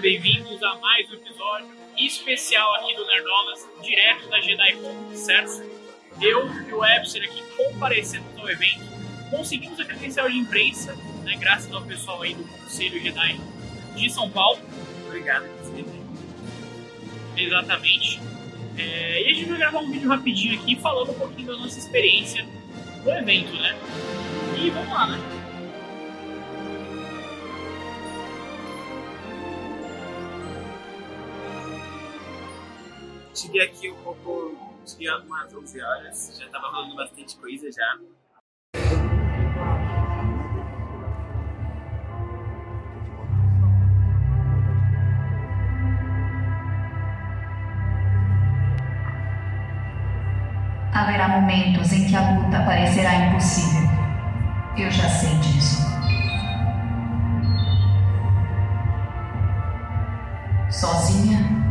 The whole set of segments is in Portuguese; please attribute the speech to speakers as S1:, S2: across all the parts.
S1: bem-vindos a mais um episódio especial aqui do Nerdolas, direto da JediCon, certo? Eu e o Webster aqui comparecendo ao evento, conseguimos a credencial de imprensa, né, graças ao pessoal aí do Conselho Jedi de São Paulo.
S2: Obrigado,
S1: Exatamente. É, e a gente vai gravar um vídeo rapidinho aqui falando um pouquinho da nossa experiência do evento, né? E vamos lá, né?
S2: Cheguei aqui um pouco, cheguei umas 11 horas, já tava rolando bastante coisa já.
S3: Haverá momentos em que a luta parecerá impossível. Eu já sei disso. Sozinha?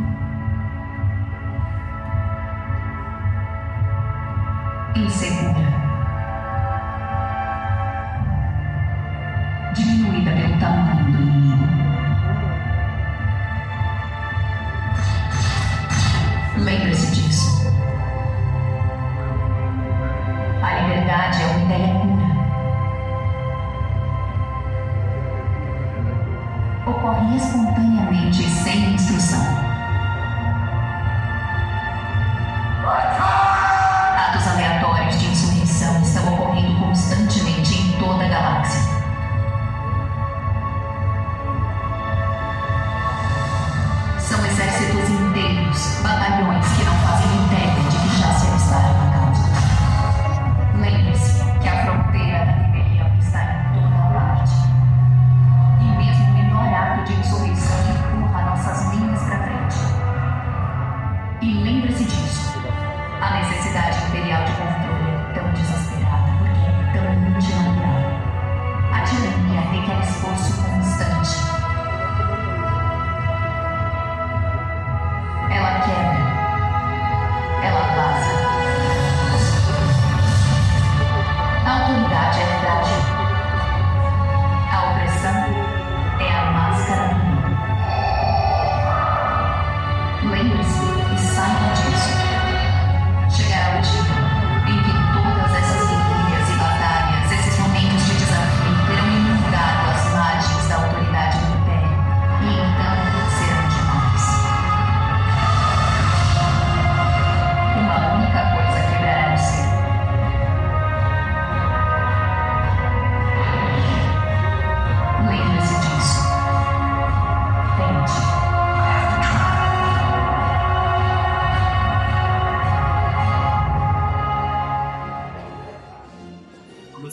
S3: Lembre-se E lembre-se disso. A necessidade imperial de controle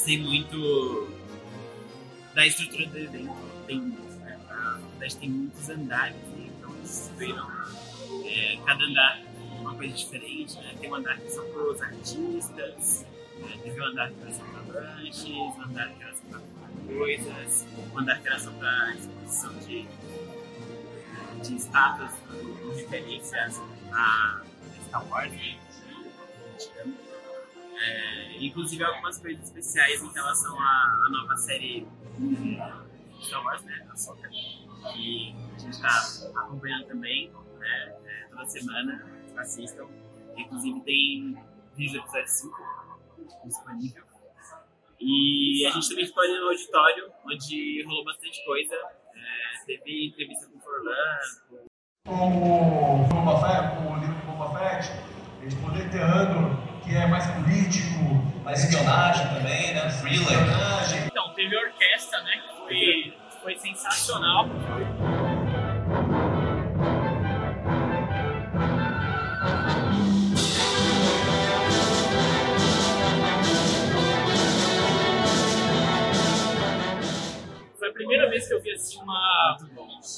S2: Gostei muito da estrutura do evento. Tem, né, a faculdade tem muitos andares, né, então eles viram é, cada andar uma coisa diferente. Né? Tem um andar que são para os artistas, né? teve um andar que era só para lanches, um andar que era só para coisas, um andar que era só para exposição de, de estátuas com referências a Star Wars. Né? É, inclusive algumas coisas especiais em relação à, à nova série Star Wars, né? A Soca, que a gente está acompanhando também né, é, toda semana. Assistam. Inclusive tem vídeo do episódio 5 disponível. E a gente também ficou ali no auditório, onde rolou bastante coisa. É, teve entrevista com o Forlan,
S4: como o Boba Fett, o livro do Boba Fett, a gente poder ter que é mais político,
S5: Mais espionagem também, né? Thriller.
S4: espionagem.
S1: Então, teve a orquestra, né? Que foi, foi sensacional. Foi a primeira vez que eu vi assim uma,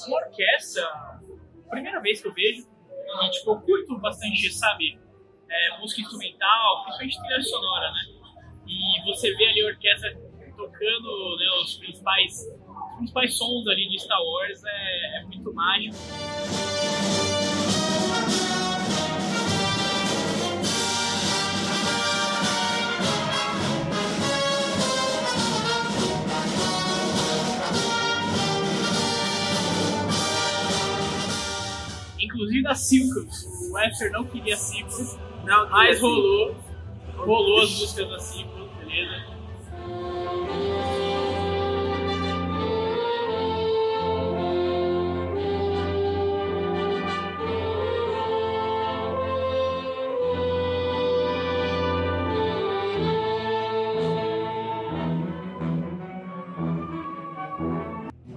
S1: uma orquestra. Primeira vez que eu vejo. E tipo, eu curto bastante, sabe? É, música instrumental, principalmente trilha sonora, né? E você vê ali a orquestra tocando né, os principais, os principais sons ali de Star Wars é, é muito mágico. inclusive da Silkus. O Webster não queria Silkus,
S2: Não,
S1: mas
S2: assim,
S1: rolou. Rolou as músicas Silkus, beleza?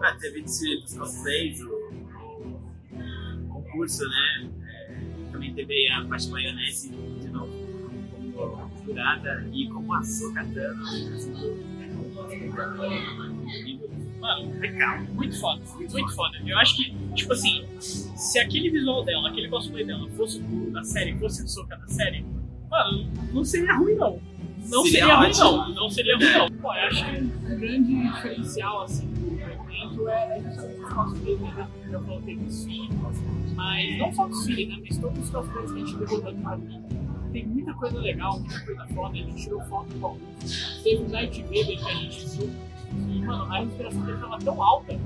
S2: Ah, teve desfile dos cosplays, o, o concurso, né? É, também teve a parte maionese e como a Sokatano.
S1: Mano, legal, muito foda, muito foda. Eu acho que, tipo assim, se aquele visual dela, aquele cosplay dela fosse do- da série, fosse do Soca da série, mano, não seria ruim não. Não
S2: Seria
S1: seria, ruim não, não seria ruim não. Pô, eu acho que um grande diferencial, assim, do evento é justamente os cosplays, né? Eu falei tem desfile, mas não só desfile, né? Mas todos os cosplays que a gente dando pra mim. Tem muita coisa legal, muita coisa foda, a gente tirou foto com alguns. Teve o Night que a gente viu, e, mano, a respiração dele tava tão alta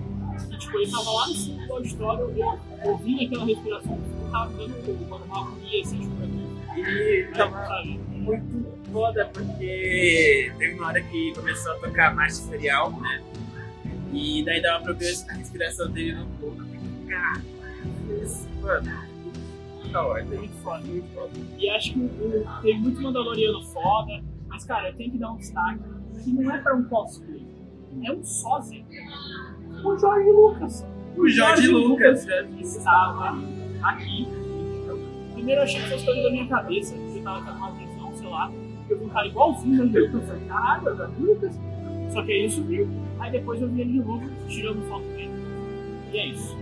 S1: que, tipo, ele tava lá no fundo do auditório, eu ouvindo aquela respiração, eu tava dando mano, uma agonia, assim, tipo,
S2: E tava
S1: sabe?
S2: muito foda porque teve uma hora que começou a tocar marcha imperial, né? E daí dava pra ver a respiração dele no fundo. Cara, isso, mano,
S1: Foi
S2: ordem.
S1: muito foda, muito foda. E acho que o- teve muito Mandaloriano foda, mas, cara, eu tenho que dar um destaque que não é pra um cosplay, é um sósia. O Jorge Lucas.
S2: O Jorge Lucas, né?
S1: estava aqui. Primeiro eu achei que fosse coisa da minha cabeça, que eu tava tendo uma visão, sei lá. Eu vi um cara igualzinho Jorge Lucas. Eu falei, caralho, o Jorge Lucas. Só que aí ele subiu. Aí depois eu vi ele de novo, tirando foto dele. E é isso.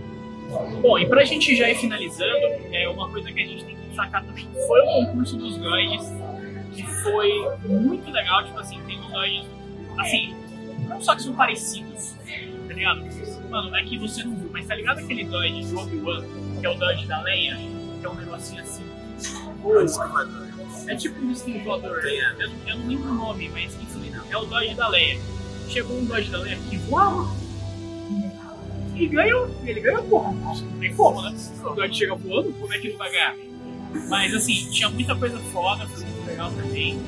S1: Bom, e pra gente já ir finalizando, é uma coisa que a gente tem que destacar também foi o concurso dos guides, que foi muito legal, tipo assim, tem uns guides, assim, não só que são parecidos, tá ligado? Mano, é que você não viu, mas tá ligado aquele Dodge de Obi-Wan, que é o Dodge da Leia, que é um negocinho assim. É tipo um disco voador, né? eu, eu não lembro o nome, mas enfim, é o Dodge da Leia. Chegou um Dodge da Leia que voava. E ganhou, ele ganhou, porra. Não tem como, né? O Dodge chega voando, como é que ele vai ganhar? Mas assim, tinha muita coisa foda, foi muito legal também.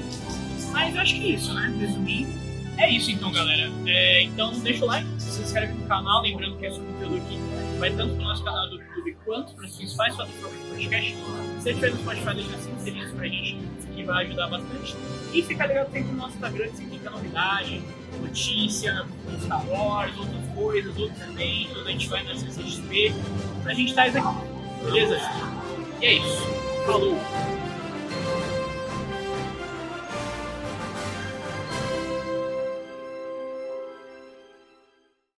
S1: Mas eu acho que é isso, né? Resumindo, é isso então, galera. É, então deixa o like, se inscreve no canal, lembrando que esse conteúdo aqui vai tanto pro nosso canal do YouTube quanto para as principais plataformas de podcast. Se você estiver no Spotify, deixa 5 estrelinhas pra gente, que vai ajudar bastante. E fica ligado sempre no nosso Instagram, que sempre novidade, notícia, Star Wars, outras coisas, outros eventos, a gente vai na CCXP, pra gente estar aqui, beleza? E é isso. Falou!